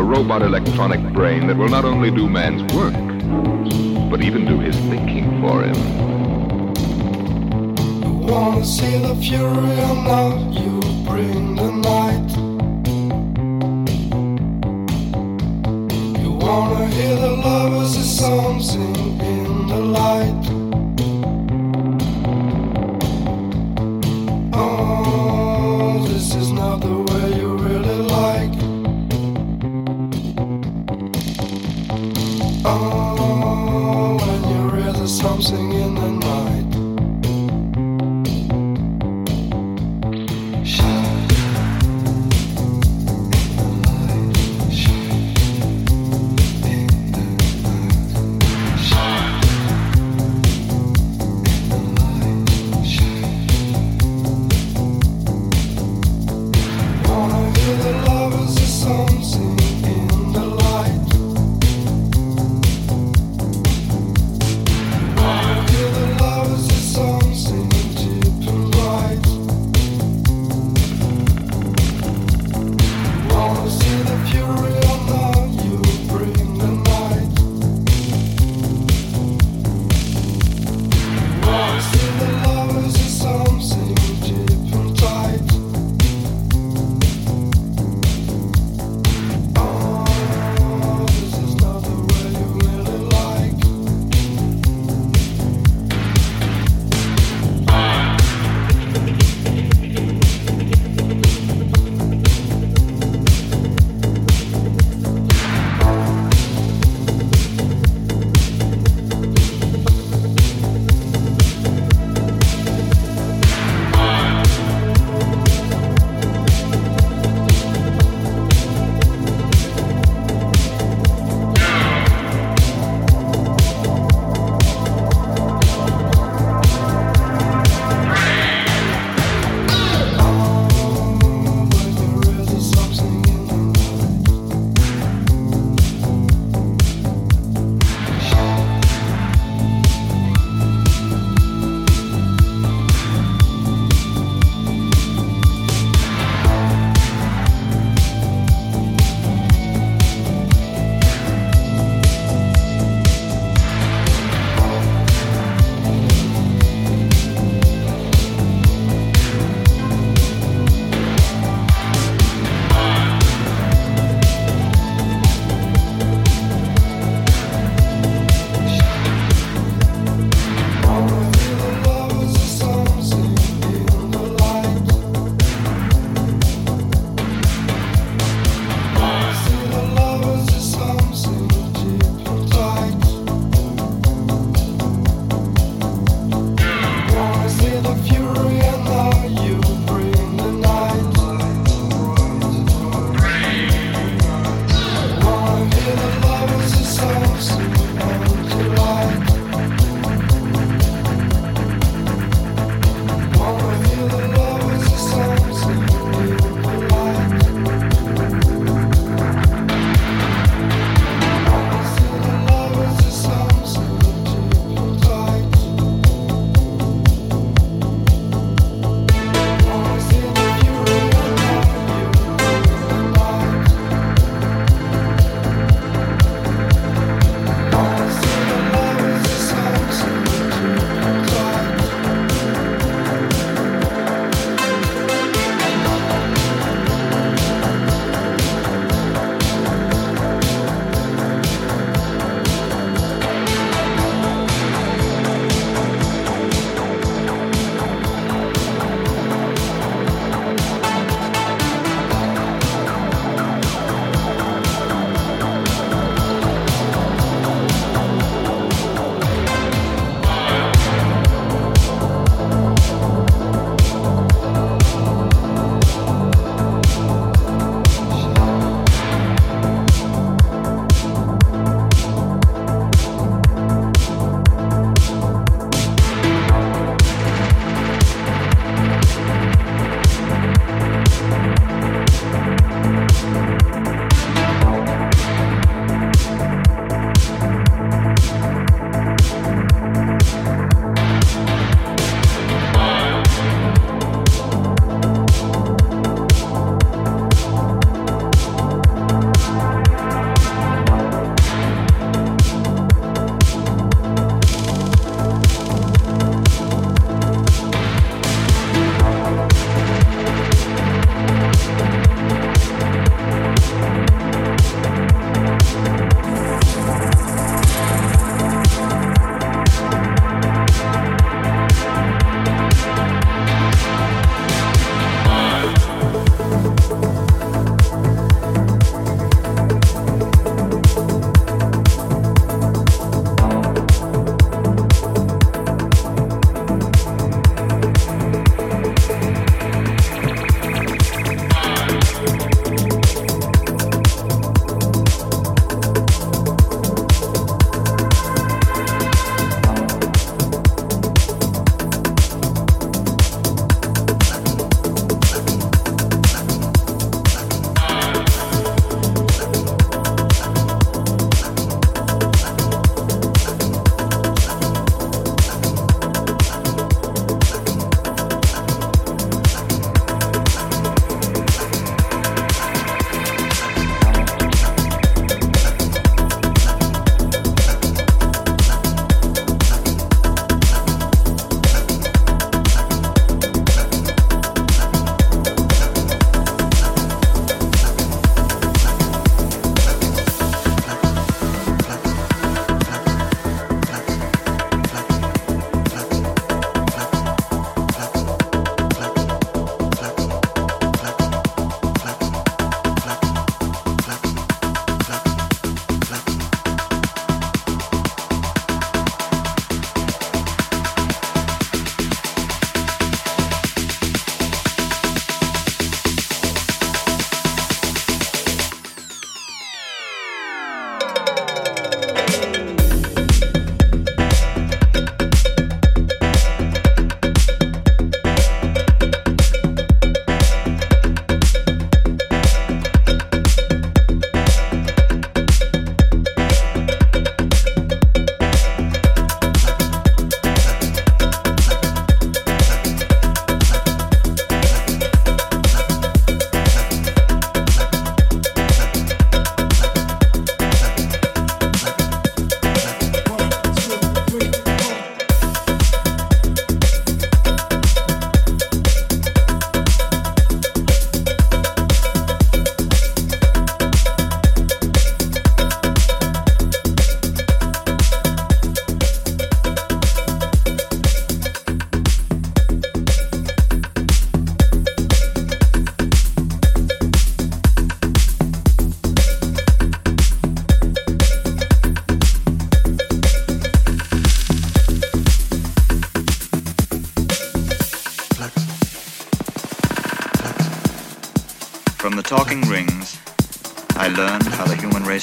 a robot electronic brain that will not only do man's work, but even do his thinking for him. You wanna see the fury or not? You bring the night. You wanna hear the lovers' song sing in the light. Oh, this is not the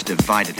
divided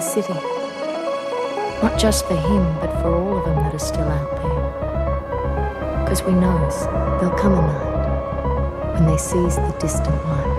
the city. Not just for him, but for all of them that are still out there. Because we knows there'll come a night when they seize the distant light.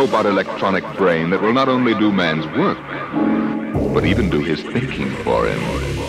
Robot electronic brain that will not only do man's work, but even do his thinking for him.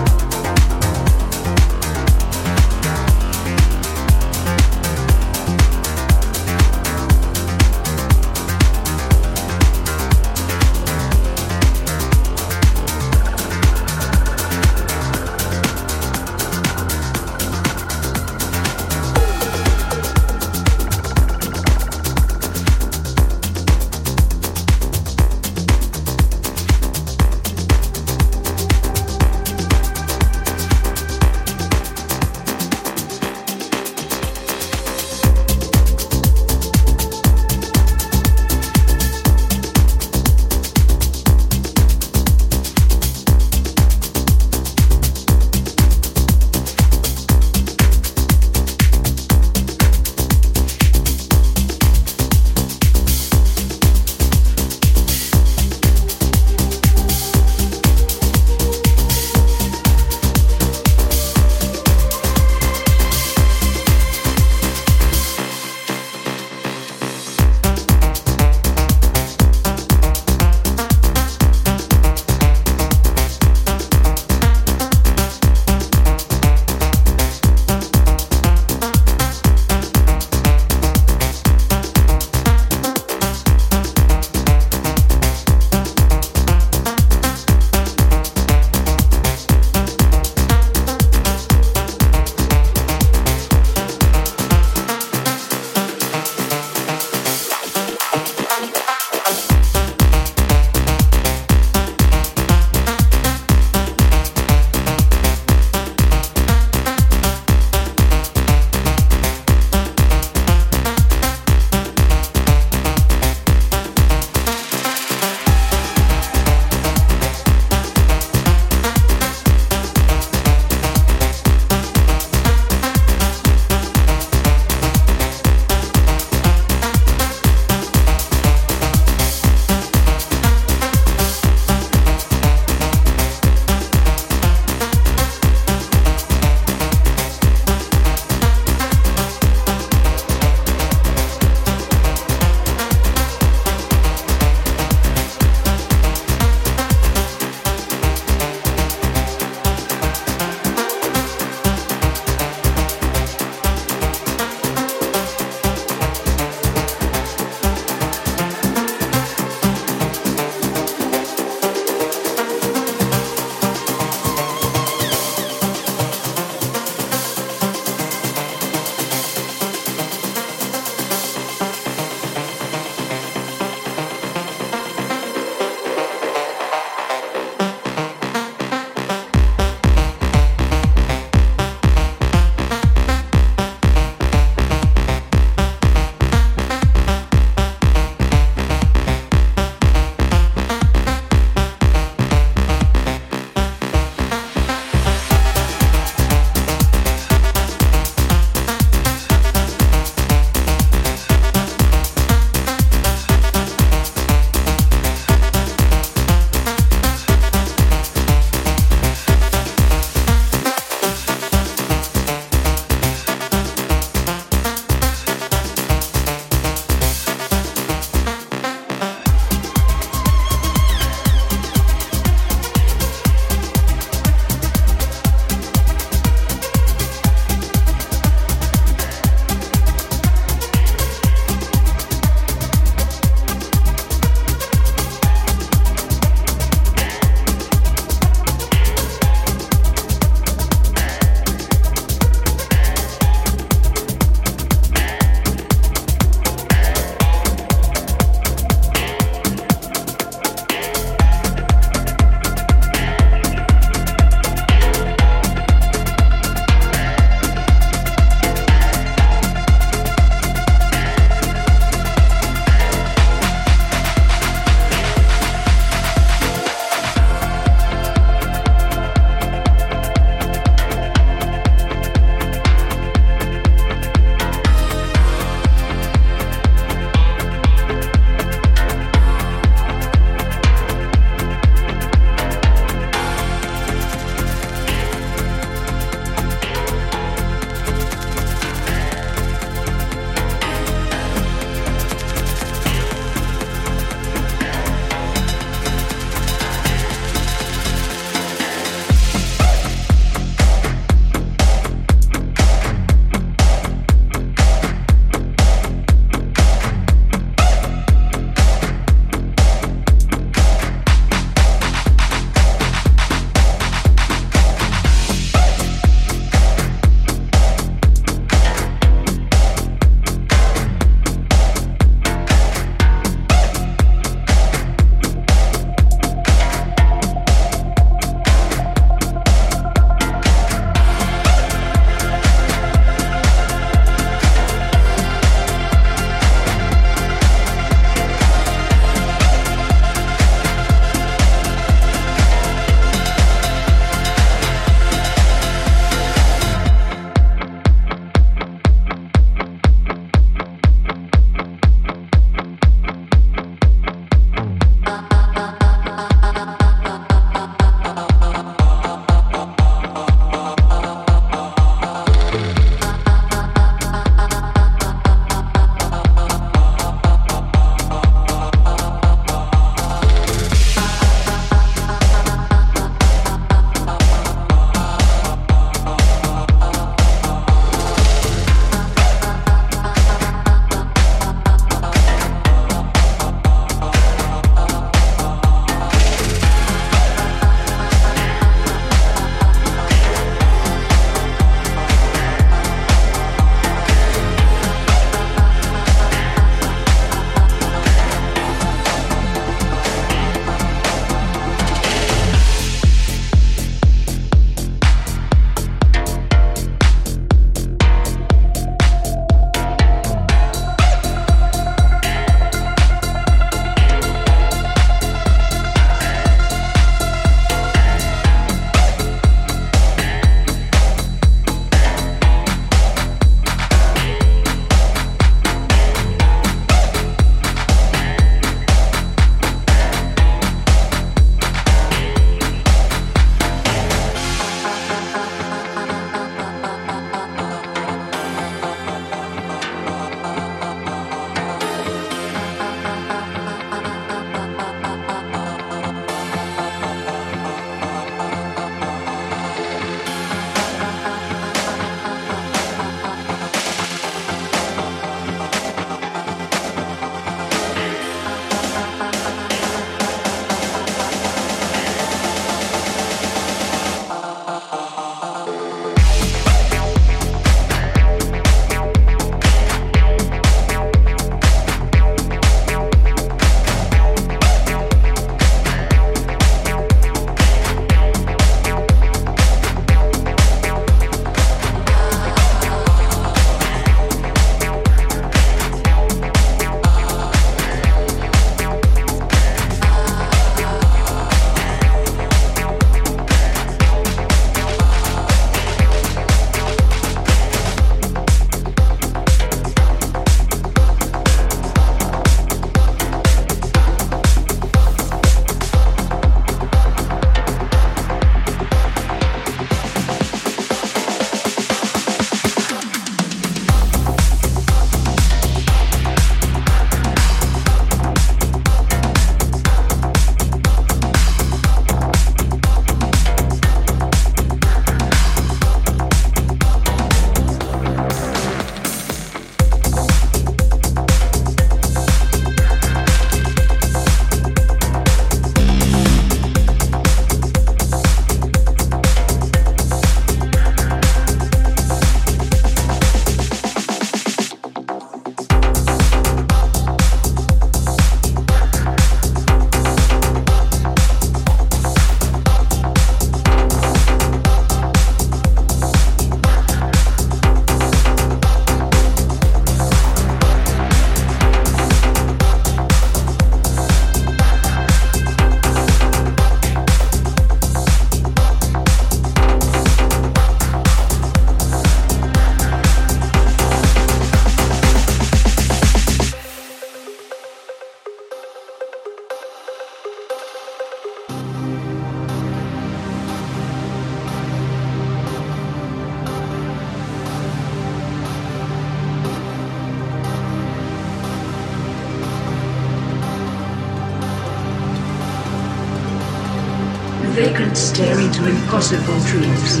Vacant stare into impossible dreams.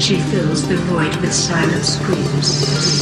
She fills the void with silent screams.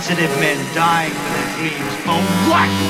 Sensitive men dying for their dreams. For what?